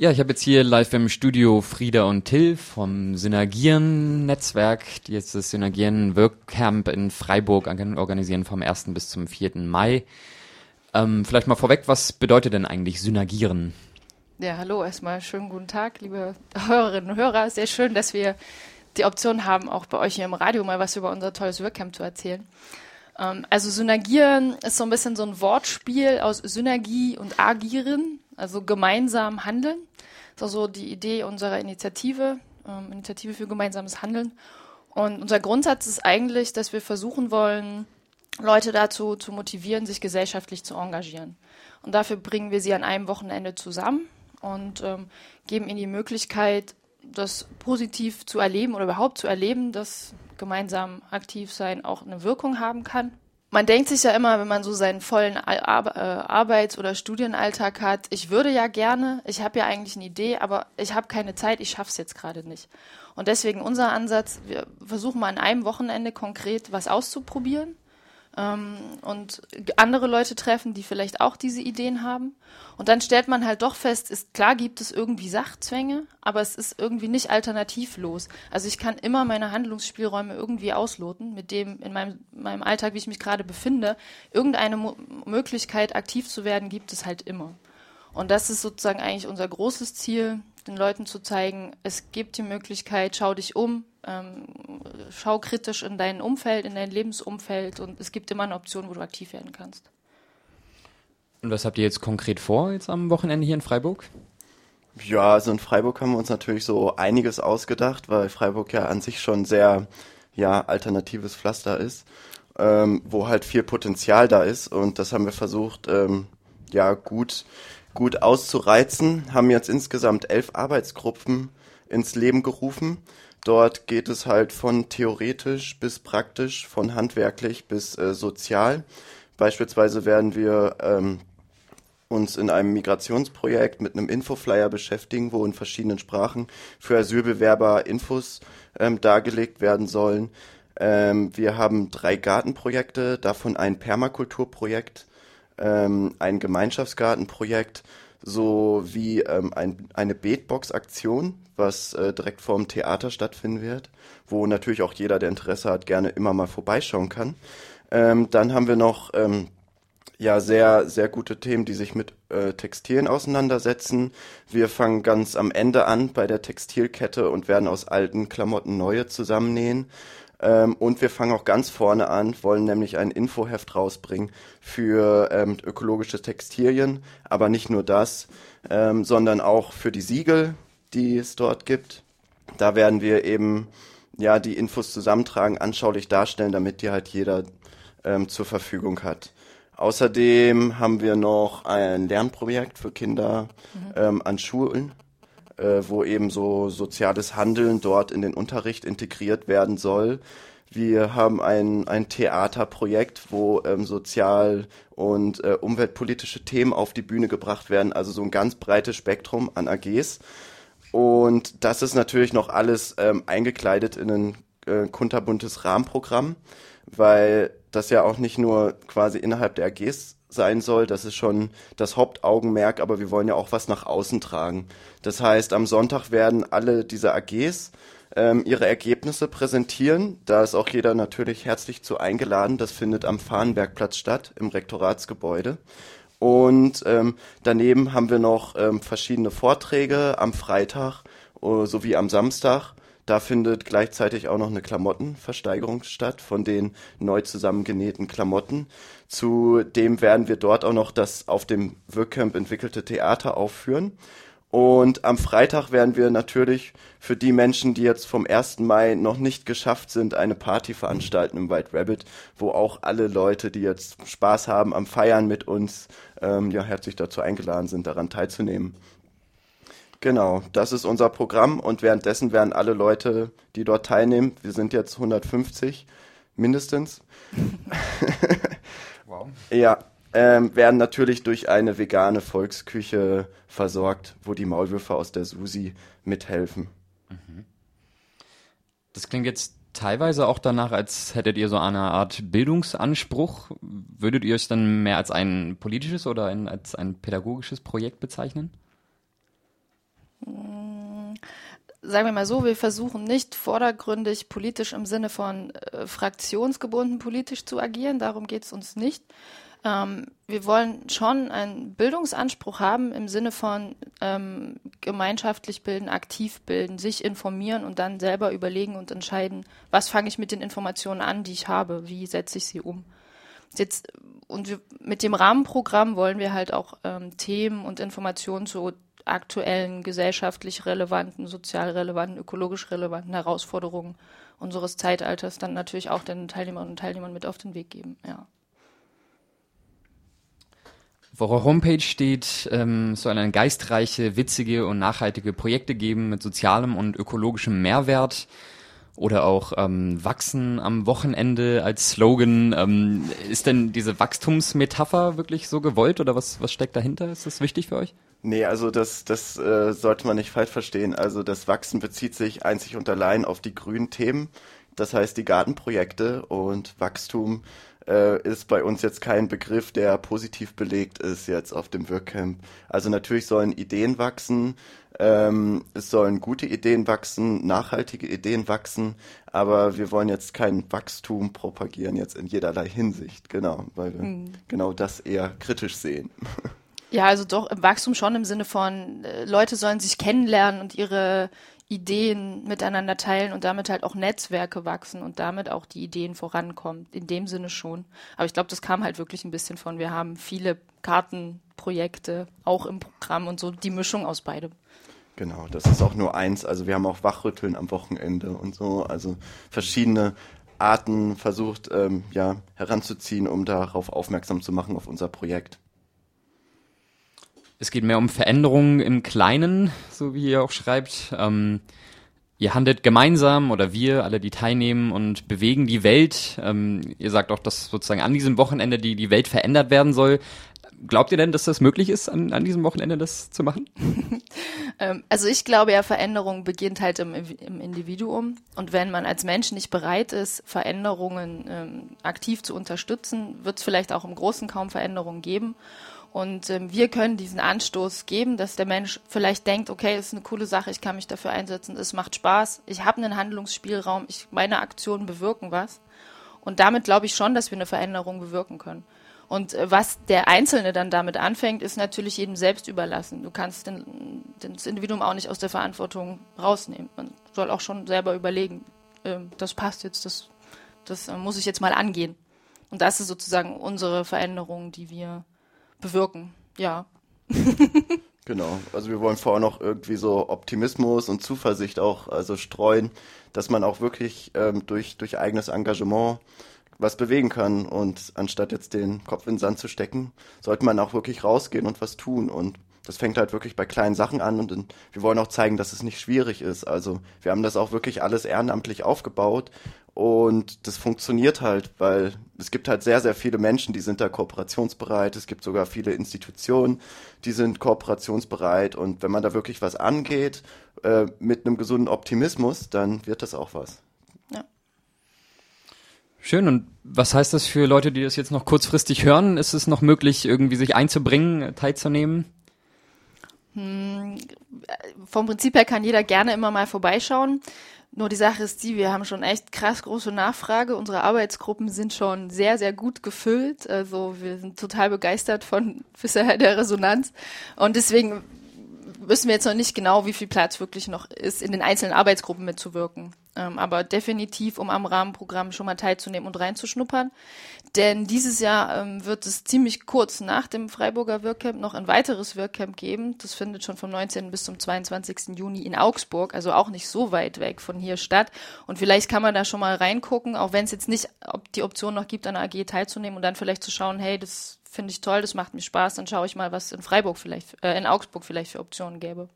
Ja, ich habe jetzt hier live im Studio Frieda und Till vom Synergieren-Netzwerk, die jetzt das Synergieren-Workcamp in Freiburg organisieren vom 1. bis zum 4. Mai. Ähm, vielleicht mal vorweg, was bedeutet denn eigentlich Synergieren? Ja, hallo erstmal, schönen guten Tag, liebe Hörerinnen und Hörer. Sehr schön, dass wir die Option haben, auch bei euch hier im Radio mal was über unser tolles Workcamp zu erzählen. Ähm, also Synergieren ist so ein bisschen so ein Wortspiel aus Synergie und Agieren, also gemeinsam handeln. Das ist auch so die Idee unserer Initiative, ähm, Initiative für gemeinsames Handeln. Und unser Grundsatz ist eigentlich, dass wir versuchen wollen, Leute dazu zu motivieren, sich gesellschaftlich zu engagieren. Und dafür bringen wir sie an einem Wochenende zusammen und ähm, geben ihnen die Möglichkeit, das positiv zu erleben oder überhaupt zu erleben, dass gemeinsam aktiv sein auch eine Wirkung haben kann. Man denkt sich ja immer, wenn man so seinen vollen äh, Arbeits- oder Studienalltag hat, ich würde ja gerne, ich habe ja eigentlich eine Idee, aber ich habe keine Zeit, ich schaffe es jetzt gerade nicht. Und deswegen unser Ansatz, wir versuchen mal an einem Wochenende konkret was auszuprobieren und andere Leute treffen, die vielleicht auch diese Ideen haben. Und dann stellt man halt doch fest, ist klar gibt es irgendwie Sachzwänge, aber es ist irgendwie nicht alternativlos. Also ich kann immer meine Handlungsspielräume irgendwie ausloten, mit dem in meinem, meinem Alltag, wie ich mich gerade befinde, irgendeine Mo Möglichkeit aktiv zu werden, gibt es halt immer. Und das ist sozusagen eigentlich unser großes Ziel, den Leuten zu zeigen, es gibt die Möglichkeit, schau dich um, ähm, schau kritisch in dein Umfeld, in dein Lebensumfeld und es gibt immer eine Option, wo du aktiv werden kannst. Und was habt ihr jetzt konkret vor, jetzt am Wochenende hier in Freiburg? Ja, also in Freiburg haben wir uns natürlich so einiges ausgedacht, weil Freiburg ja an sich schon sehr, ja, alternatives Pflaster ist, ähm, wo halt viel Potenzial da ist und das haben wir versucht, ähm, ja, gut, gut auszureizen, haben jetzt insgesamt elf Arbeitsgruppen ins Leben gerufen. Dort geht es halt von theoretisch bis praktisch, von handwerklich bis äh, sozial. Beispielsweise werden wir ähm, uns in einem Migrationsprojekt mit einem Infoflyer beschäftigen, wo in verschiedenen Sprachen für Asylbewerber Infos ähm, dargelegt werden sollen. Ähm, wir haben drei Gartenprojekte, davon ein Permakulturprojekt, ähm, ein Gemeinschaftsgartenprojekt sowie ähm, ein, eine Beetbox-Aktion, was äh, direkt vorm Theater stattfinden wird, wo natürlich auch jeder, der Interesse hat, gerne immer mal vorbeischauen kann. Ähm, dann haben wir noch ähm, ja sehr sehr gute Themen, die sich mit äh, Textilien auseinandersetzen. Wir fangen ganz am Ende an bei der Textilkette und werden aus alten Klamotten neue zusammennähen. Ähm, und wir fangen auch ganz vorne an, wollen nämlich ein Infoheft rausbringen für ähm, ökologische Textilien, aber nicht nur das, ähm, sondern auch für die Siegel, die es dort gibt. Da werden wir eben ja die Infos zusammentragen, anschaulich darstellen, damit die halt jeder ähm, zur Verfügung hat. Außerdem haben wir noch ein Lernprojekt für Kinder mhm. ähm, an Schulen, äh, wo eben so soziales Handeln dort in den Unterricht integriert werden soll. Wir haben ein, ein Theaterprojekt, wo ähm, sozial- und äh, umweltpolitische Themen auf die Bühne gebracht werden, also so ein ganz breites Spektrum an AGs. Und das ist natürlich noch alles ähm, eingekleidet in ein äh, kunterbuntes Rahmenprogramm, weil das ja auch nicht nur quasi innerhalb der AGs sein soll, das ist schon das Hauptaugenmerk, aber wir wollen ja auch was nach außen tragen. Das heißt, am Sonntag werden alle diese AGs ähm, ihre Ergebnisse präsentieren. Da ist auch jeder natürlich herzlich zu eingeladen. Das findet am Fahnenbergplatz statt, im Rektoratsgebäude. Und ähm, daneben haben wir noch ähm, verschiedene Vorträge am Freitag uh, sowie am Samstag. Da findet gleichzeitig auch noch eine Klamottenversteigerung statt von den neu zusammengenähten Klamotten. Zudem werden wir dort auch noch das auf dem Workcamp entwickelte Theater aufführen. Und am Freitag werden wir natürlich für die Menschen, die jetzt vom 1. Mai noch nicht geschafft sind, eine Party veranstalten im White Rabbit, wo auch alle Leute, die jetzt Spaß haben am Feiern mit uns, ähm, ja herzlich dazu eingeladen sind, daran teilzunehmen. Genau, das ist unser Programm und währenddessen werden alle Leute, die dort teilnehmen, wir sind jetzt 150 mindestens. wow. Ja, ähm, werden natürlich durch eine vegane Volksküche versorgt, wo die Maulwürfe aus der Susi mithelfen. Mhm. Das klingt jetzt teilweise auch danach, als hättet ihr so eine Art Bildungsanspruch. Würdet ihr es dann mehr als ein politisches oder ein, als ein pädagogisches Projekt bezeichnen? Sagen wir mal so, wir versuchen nicht vordergründig politisch im Sinne von äh, fraktionsgebunden politisch zu agieren. Darum geht es uns nicht. Ähm, wir wollen schon einen Bildungsanspruch haben im Sinne von ähm, gemeinschaftlich bilden, aktiv bilden, sich informieren und dann selber überlegen und entscheiden, was fange ich mit den Informationen an, die ich habe, wie setze ich sie um. Jetzt, und wir, mit dem Rahmenprogramm wollen wir halt auch ähm, Themen und Informationen zu aktuellen gesellschaftlich relevanten, sozial relevanten, ökologisch relevanten Herausforderungen unseres Zeitalters dann natürlich auch den Teilnehmerinnen und Teilnehmern mit auf den Weg geben. Ja. Auf eurer Homepage steht, ähm, es soll eine geistreiche, witzige und nachhaltige Projekte geben mit sozialem und ökologischem Mehrwert oder auch ähm, Wachsen am Wochenende als Slogan. Ähm, ist denn diese Wachstumsmetapher wirklich so gewollt oder was, was steckt dahinter? Ist das wichtig für euch? Nee, also das, das äh, sollte man nicht falsch verstehen. Also das Wachsen bezieht sich einzig und allein auf die grünen Themen, das heißt die Gartenprojekte und Wachstum äh, ist bei uns jetzt kein Begriff, der positiv belegt ist jetzt auf dem Workcamp. Also natürlich sollen Ideen wachsen, ähm, es sollen gute Ideen wachsen, nachhaltige Ideen wachsen, aber wir wollen jetzt kein Wachstum propagieren jetzt in jederlei Hinsicht, genau, weil wir hm. genau das eher kritisch sehen. Ja, also doch im Wachstum schon im Sinne von, äh, Leute sollen sich kennenlernen und ihre Ideen miteinander teilen und damit halt auch Netzwerke wachsen und damit auch die Ideen vorankommen. In dem Sinne schon. Aber ich glaube, das kam halt wirklich ein bisschen von, wir haben viele Kartenprojekte auch im Programm und so die Mischung aus beidem. Genau, das ist auch nur eins. Also wir haben auch Wachrütteln am Wochenende und so. Also verschiedene Arten versucht ähm, ja heranzuziehen, um darauf aufmerksam zu machen auf unser Projekt. Es geht mehr um Veränderungen im Kleinen, so wie ihr auch schreibt. Ähm, ihr handelt gemeinsam oder wir, alle, die teilnehmen und bewegen die Welt. Ähm, ihr sagt auch, dass sozusagen an diesem Wochenende die, die Welt verändert werden soll. Glaubt ihr denn, dass das möglich ist, an, an diesem Wochenende das zu machen? Ähm, also ich glaube ja, Veränderung beginnt halt im, im, Individuum. Und wenn man als Mensch nicht bereit ist, Veränderungen ähm, aktiv zu unterstützen, wird es vielleicht auch im Großen kaum Veränderungen geben. Und ähm, wir können diesen Anstoß geben, dass der Mensch vielleicht denkt, okay, ist eine coole Sache, ich kann mich dafür einsetzen, es macht Spaß, ich habe einen Handlungsspielraum, ich, meine Aktionen bewirken was. Und damit glaube ich schon, dass wir eine Veränderung bewirken können. Und äh, was der Einzelne dann damit anfängt, ist natürlich jedem selbst überlassen. Du kannst den, das Individuum auch nicht aus der Verantwortung rausnehmen. Man soll auch schon selber überlegen, äh, das passt jetzt, das, das äh, muss ich jetzt mal angehen. Und das ist sozusagen unsere Veränderung, die wir bewirken. Ja. Genau, also wir wollen vor allem noch irgendwie so Optimismus und Zuversicht auch also streuen, dass man auch wirklich ähm, durch, durch eigenes Engagement was bewegen kann und anstatt jetzt den Kopf in den Sand zu stecken, sollte man auch wirklich rausgehen und was tun und das fängt halt wirklich bei kleinen Sachen an und wir wollen auch zeigen, dass es nicht schwierig ist. Also wir haben das auch wirklich alles ehrenamtlich aufgebaut und das funktioniert halt, weil es gibt halt sehr, sehr viele Menschen, die sind da kooperationsbereit. Es gibt sogar viele Institutionen, die sind kooperationsbereit. Und wenn man da wirklich was angeht, äh, mit einem gesunden Optimismus, dann wird das auch was. Ja. Schön. Und was heißt das für Leute, die das jetzt noch kurzfristig hören? Ist es noch möglich, irgendwie sich einzubringen, teilzunehmen? Hm, vom Prinzip her kann jeder gerne immer mal vorbeischauen. Nur die Sache ist die, wir haben schon echt krass große Nachfrage. Unsere Arbeitsgruppen sind schon sehr, sehr gut gefüllt. Also wir sind total begeistert von bisher der Resonanz. Und deswegen wissen wir jetzt noch nicht genau, wie viel Platz wirklich noch ist, in den einzelnen Arbeitsgruppen mitzuwirken. Ähm, aber definitiv, um am Rahmenprogramm schon mal teilzunehmen und reinzuschnuppern. Denn dieses Jahr ähm, wird es ziemlich kurz nach dem Freiburger Wirkcamp noch ein weiteres Wirkcamp geben. Das findet schon vom 19. bis zum 22. Juni in Augsburg, also auch nicht so weit weg von hier statt. Und vielleicht kann man da schon mal reingucken, auch wenn es jetzt nicht ob die Option noch gibt, an der AG teilzunehmen und dann vielleicht zu schauen, hey, das finde ich toll, das macht mir Spaß, dann schaue ich mal, was in Freiburg vielleicht, äh, in Augsburg vielleicht für Optionen gäbe.